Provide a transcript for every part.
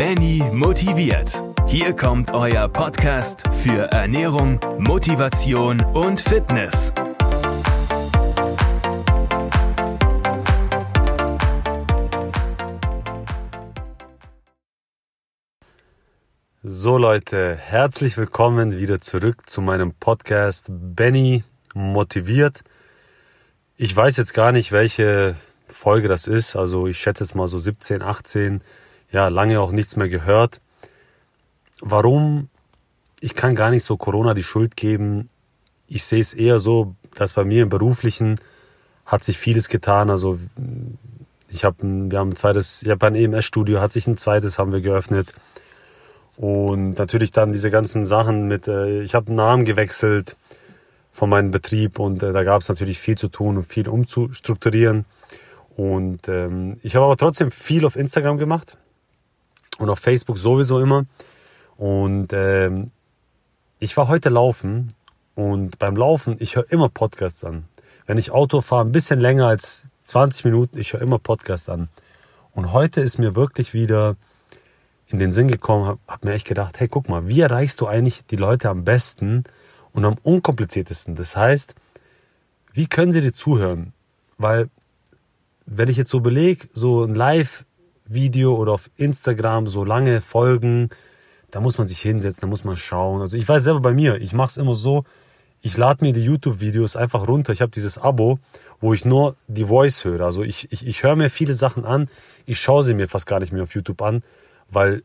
Benny motiviert. Hier kommt euer Podcast für Ernährung, Motivation und Fitness. So Leute, herzlich willkommen wieder zurück zu meinem Podcast Benny motiviert. Ich weiß jetzt gar nicht, welche Folge das ist. Also ich schätze es mal so 17, 18. Ja, lange auch nichts mehr gehört. Warum? Ich kann gar nicht so Corona die Schuld geben. Ich sehe es eher so, dass bei mir im Beruflichen hat sich vieles getan. Also ich habe, wir haben ein zweites, ich habe ein EMS-Studio, hat sich ein zweites, haben wir geöffnet. Und natürlich dann diese ganzen Sachen mit, äh, ich habe einen Namen gewechselt von meinem Betrieb und äh, da gab es natürlich viel zu tun und viel umzustrukturieren. Und ähm, ich habe aber trotzdem viel auf Instagram gemacht und auf Facebook sowieso immer. Und ähm, ich war heute laufen und beim Laufen, ich höre immer Podcasts an. Wenn ich Auto fahre, ein bisschen länger als 20 Minuten, ich höre immer Podcasts an. Und heute ist mir wirklich wieder in den Sinn gekommen, habe hab mir echt gedacht, hey, guck mal, wie erreichst du eigentlich die Leute am besten und am unkompliziertesten? Das heißt, wie können sie dir zuhören? Weil, wenn ich jetzt so belege, so ein Live-Video oder auf Instagram so lange Folgen, da muss man sich hinsetzen, da muss man schauen. Also ich weiß selber bei mir, ich mache es immer so, ich lade mir die YouTube-Videos einfach runter. Ich habe dieses Abo, wo ich nur die Voice höre. Also ich, ich, ich höre mir viele Sachen an, ich schaue sie mir fast gar nicht mehr auf YouTube an, weil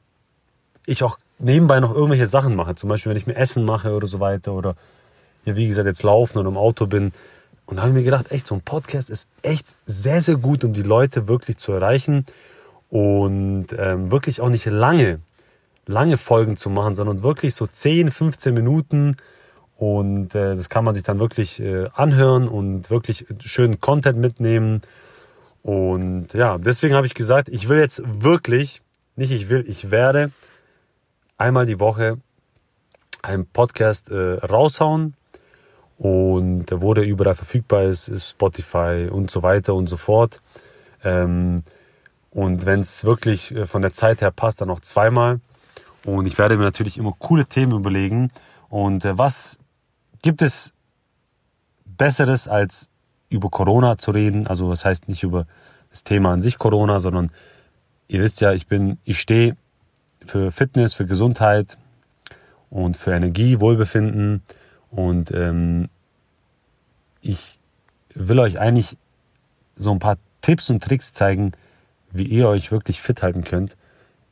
ich auch nebenbei noch irgendwelche Sachen mache. Zum Beispiel, wenn ich mir Essen mache oder so weiter oder ja, wie gesagt, jetzt laufen oder im Auto bin. Und da habe ich mir gedacht, echt, so ein Podcast ist echt sehr, sehr gut, um die Leute wirklich zu erreichen und ähm, wirklich auch nicht lange, lange Folgen zu machen, sondern wirklich so 10, 15 Minuten und äh, das kann man sich dann wirklich äh, anhören und wirklich schönen Content mitnehmen. Und ja, deswegen habe ich gesagt, ich will jetzt wirklich nicht ich will, ich werde einmal die Woche einen Podcast äh, raushauen und wo der überall verfügbar ist, ist Spotify und so weiter und so fort. Ähm, und wenn es wirklich äh, von der Zeit her passt, dann noch zweimal. Und ich werde mir natürlich immer coole Themen überlegen. Und äh, was gibt es Besseres, als über Corona zu reden? Also das heißt nicht über das Thema an sich Corona, sondern ihr wisst ja, ich bin, ich stehe für Fitness, für Gesundheit und für Energie, Wohlbefinden und ähm, ich will euch eigentlich so ein paar Tipps und Tricks zeigen, wie ihr euch wirklich fit halten könnt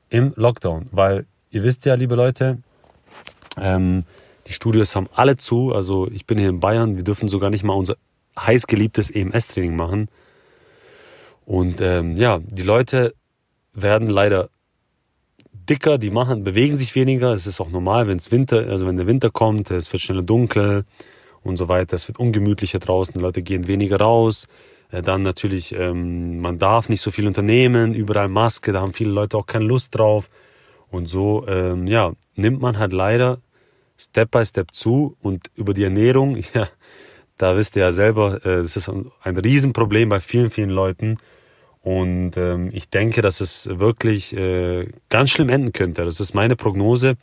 im Lockdown, weil ihr wisst ja, liebe Leute, ähm, die Studios haben alle zu, also ich bin hier in Bayern, wir dürfen sogar nicht mal unser heißgeliebtes EMS-Training machen. Und ähm, ja, die Leute werden leider dicker, die machen, bewegen sich weniger. Es ist auch normal, wenn es Winter, also wenn der Winter kommt, es wird schneller dunkel und so weiter. Es wird ungemütlicher draußen, die Leute gehen weniger raus. Dann natürlich, ähm, man darf nicht so viel unternehmen, überall Maske, da haben viele Leute auch keine Lust drauf. Und so, ähm, ja, nimmt man halt leider Step by Step zu und über die Ernährung, ja, da wisst ihr ja selber, äh, das ist ein Riesenproblem bei vielen, vielen Leuten. Und ähm, ich denke, dass es wirklich äh, ganz schlimm enden könnte. Das ist meine Prognose.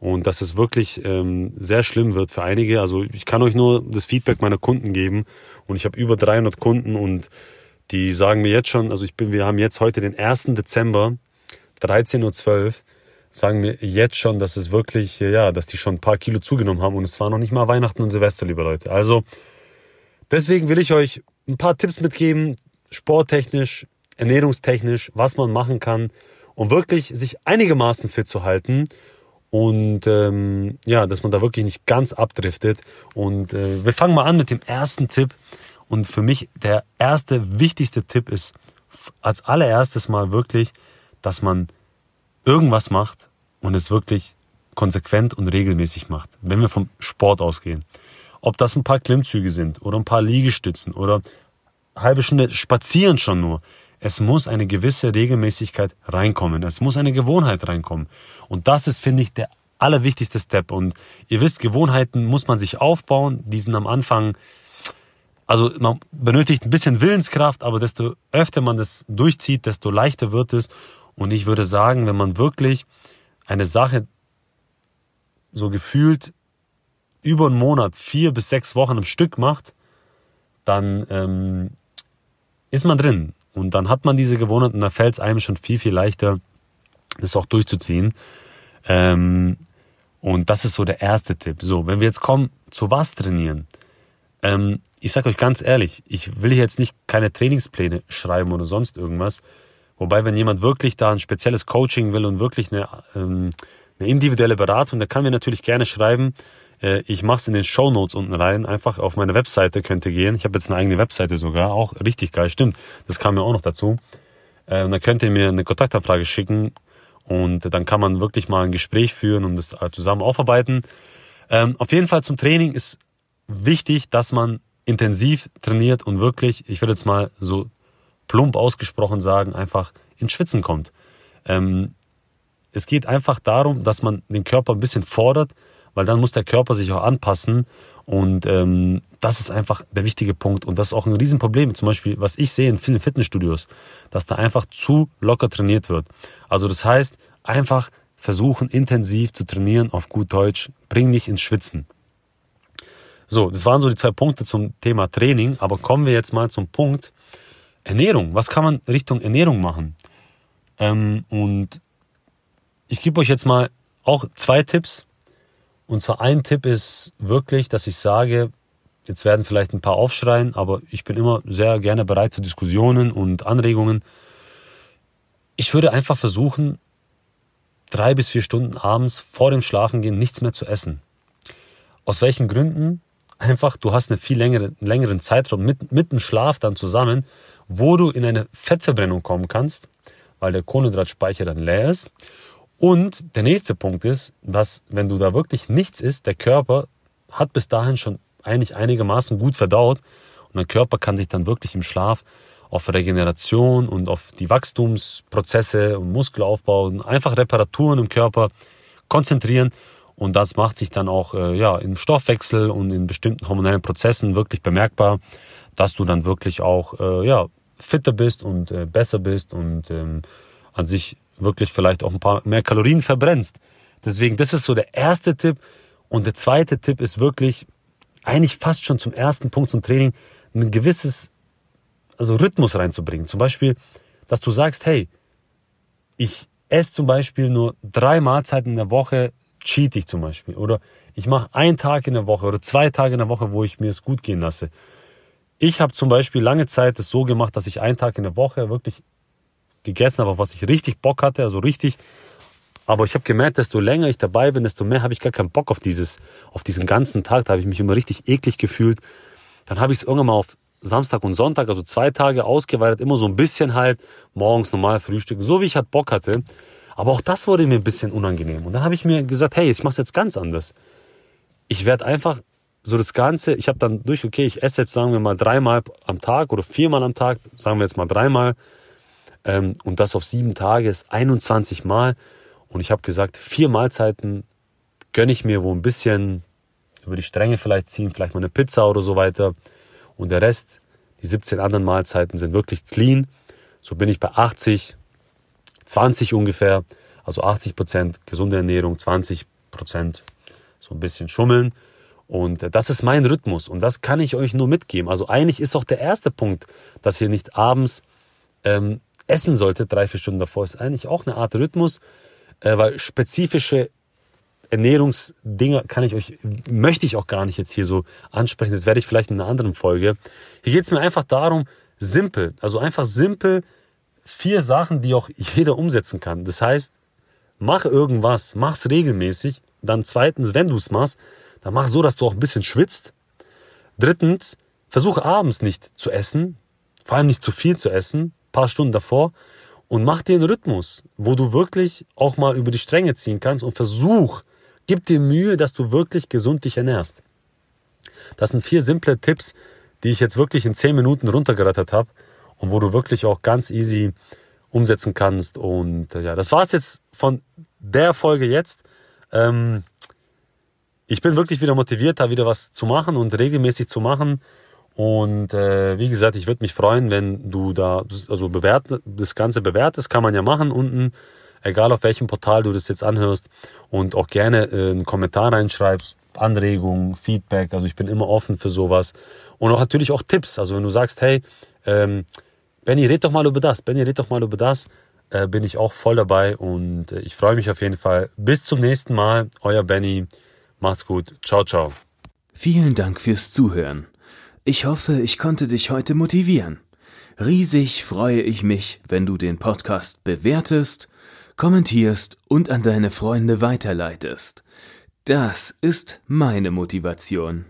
Und dass es wirklich ähm, sehr schlimm wird für einige. Also ich kann euch nur das Feedback meiner Kunden geben. Und ich habe über 300 Kunden und die sagen mir jetzt schon, also ich bin, wir haben jetzt heute den 1. Dezember, 13.12 Uhr, sagen mir jetzt schon, dass es wirklich, ja, dass die schon ein paar Kilo zugenommen haben. Und es war noch nicht mal Weihnachten und Silvester, liebe Leute. Also deswegen will ich euch ein paar Tipps mitgeben, sporttechnisch, ernährungstechnisch, was man machen kann, um wirklich sich einigermaßen fit zu halten und ähm, ja, dass man da wirklich nicht ganz abdriftet. Und äh, wir fangen mal an mit dem ersten Tipp. Und für mich der erste wichtigste Tipp ist als allererstes mal wirklich, dass man irgendwas macht und es wirklich konsequent und regelmäßig macht. Wenn wir vom Sport ausgehen. Ob das ein paar Klimmzüge sind oder ein paar Liegestützen oder halbe Stunde spazieren schon nur. Es muss eine gewisse Regelmäßigkeit reinkommen. Es muss eine Gewohnheit reinkommen. Und das ist, finde ich, der allerwichtigste Step. Und ihr wisst, Gewohnheiten muss man sich aufbauen. Die sind am Anfang, also man benötigt ein bisschen Willenskraft, aber desto öfter man das durchzieht, desto leichter wird es. Und ich würde sagen, wenn man wirklich eine Sache so gefühlt über einen Monat, vier bis sechs Wochen am Stück macht, dann ähm, ist man drin. Und dann hat man diese Gewohnheit und da fällt es einem schon viel, viel leichter, das auch durchzuziehen. Ähm, und das ist so der erste Tipp. So, wenn wir jetzt kommen, zu was trainieren? Ähm, ich sage euch ganz ehrlich, ich will hier jetzt nicht keine Trainingspläne schreiben oder sonst irgendwas. Wobei, wenn jemand wirklich da ein spezielles Coaching will und wirklich eine, ähm, eine individuelle Beratung, da kann mir natürlich gerne schreiben. Äh, ich mache es in den Show Notes unten rein. Einfach auf meine Webseite könnt ihr gehen. Ich habe jetzt eine eigene Webseite sogar, auch richtig geil. Stimmt, das kam mir auch noch dazu. Äh, dann könnt ihr mir eine Kontaktanfrage schicken und dann kann man wirklich mal ein Gespräch führen und das zusammen aufarbeiten. Ähm, auf jeden Fall zum Training ist wichtig, dass man intensiv trainiert und wirklich, ich würde jetzt mal so plump ausgesprochen sagen, einfach ins Schwitzen kommt. Ähm, es geht einfach darum, dass man den Körper ein bisschen fordert, weil dann muss der Körper sich auch anpassen und ähm, das ist einfach der wichtige Punkt und das ist auch ein Riesenproblem. Zum Beispiel, was ich sehe in vielen Fitnessstudios, dass da einfach zu locker trainiert wird. Also das heißt, einfach versuchen intensiv zu trainieren auf gut Deutsch, bring dich ins Schwitzen. So, das waren so die zwei Punkte zum Thema Training, aber kommen wir jetzt mal zum Punkt Ernährung. Was kann man Richtung Ernährung machen? Ähm, und ich gebe euch jetzt mal auch zwei Tipps. Und zwar ein Tipp ist wirklich, dass ich sage, jetzt werden vielleicht ein paar aufschreien, aber ich bin immer sehr gerne bereit für Diskussionen und Anregungen. Ich würde einfach versuchen, drei bis vier Stunden abends vor dem Schlafengehen nichts mehr zu essen. Aus welchen Gründen? Einfach, du hast einen viel längere, längeren Zeitraum mit, mit dem Schlaf dann zusammen, wo du in eine Fettverbrennung kommen kannst, weil der Kohlenhydratspeicher dann leer ist und der nächste Punkt ist, dass wenn du da wirklich nichts isst, der Körper hat bis dahin schon eigentlich einigermaßen gut verdaut. Und der Körper kann sich dann wirklich im Schlaf auf Regeneration und auf die Wachstumsprozesse und Muskelaufbau und einfach Reparaturen im Körper konzentrieren. Und das macht sich dann auch äh, ja im Stoffwechsel und in bestimmten hormonellen Prozessen wirklich bemerkbar, dass du dann wirklich auch äh, ja fitter bist und äh, besser bist und ähm, an sich wirklich vielleicht auch ein paar mehr Kalorien verbrennst. Deswegen, das ist so der erste Tipp. Und der zweite Tipp ist wirklich, eigentlich fast schon zum ersten Punkt zum Training, ein gewisses, also Rhythmus reinzubringen. Zum Beispiel, dass du sagst, hey, ich esse zum Beispiel nur drei Mahlzeiten in der Woche, cheat ich zum Beispiel. Oder ich mache einen Tag in der Woche oder zwei Tage in der Woche, wo ich mir es gut gehen lasse. Ich habe zum Beispiel lange Zeit es so gemacht, dass ich einen Tag in der Woche wirklich gegessen auf was ich richtig Bock hatte, also richtig. Aber ich habe gemerkt, desto länger ich dabei bin, desto mehr habe ich gar keinen Bock auf dieses, auf diesen ganzen Tag. Da habe ich mich immer richtig eklig gefühlt. Dann habe ich es irgendwann mal auf Samstag und Sonntag, also zwei Tage ausgeweitet, immer so ein bisschen halt morgens normal frühstücken, so wie ich halt Bock hatte. Aber auch das wurde mir ein bisschen unangenehm. Und dann habe ich mir gesagt, hey, ich mache es jetzt ganz anders. Ich werde einfach so das Ganze, ich habe dann durch, okay, ich esse jetzt, sagen wir mal, dreimal am Tag oder viermal am Tag, sagen wir jetzt mal dreimal, ähm, und das auf sieben Tage ist 21 Mal. Und ich habe gesagt, vier Mahlzeiten gönne ich mir, wo ein bisschen über die Stränge vielleicht ziehen, vielleicht mal eine Pizza oder so weiter. Und der Rest, die 17 anderen Mahlzeiten sind wirklich clean. So bin ich bei 80, 20 ungefähr. Also 80 Prozent gesunde Ernährung, 20 Prozent so ein bisschen schummeln. Und das ist mein Rhythmus und das kann ich euch nur mitgeben. Also eigentlich ist auch der erste Punkt, dass ihr nicht abends ähm, essen sollte, drei, vier Stunden davor, ist eigentlich auch eine Art Rhythmus, äh, weil spezifische Ernährungsdinger kann ich euch, möchte ich auch gar nicht jetzt hier so ansprechen. Das werde ich vielleicht in einer anderen Folge. Hier geht es mir einfach darum, simpel, also einfach simpel vier Sachen, die auch jeder umsetzen kann. Das heißt, mach irgendwas, mach's regelmäßig. Dann zweitens, wenn du es machst, dann mach so, dass du auch ein bisschen schwitzt. Drittens, versuch abends nicht zu essen, vor allem nicht zu viel zu essen paar Stunden davor und mach dir einen Rhythmus, wo du wirklich auch mal über die Stränge ziehen kannst und versuch, gib dir Mühe, dass du wirklich gesund dich ernährst. Das sind vier simple Tipps, die ich jetzt wirklich in zehn Minuten runtergerattert habe und wo du wirklich auch ganz easy umsetzen kannst. Und äh, ja, das war's jetzt von der Folge jetzt. Ähm, ich bin wirklich wieder motiviert, da wieder was zu machen und regelmäßig zu machen. Und äh, wie gesagt, ich würde mich freuen, wenn du da, also bewert, das Ganze bewertest, kann man ja machen unten, egal auf welchem Portal du das jetzt anhörst und auch gerne äh, einen Kommentar reinschreibst, Anregungen, Feedback. Also ich bin immer offen für sowas und auch natürlich auch Tipps. Also wenn du sagst, hey, ähm, Benny, red doch mal über das, Benny, red doch mal über das, äh, bin ich auch voll dabei und äh, ich freue mich auf jeden Fall. Bis zum nächsten Mal, euer Benny. Macht's gut. Ciao, ciao. Vielen Dank fürs Zuhören. Ich hoffe, ich konnte dich heute motivieren. Riesig freue ich mich, wenn du den Podcast bewertest, kommentierst und an deine Freunde weiterleitest. Das ist meine Motivation.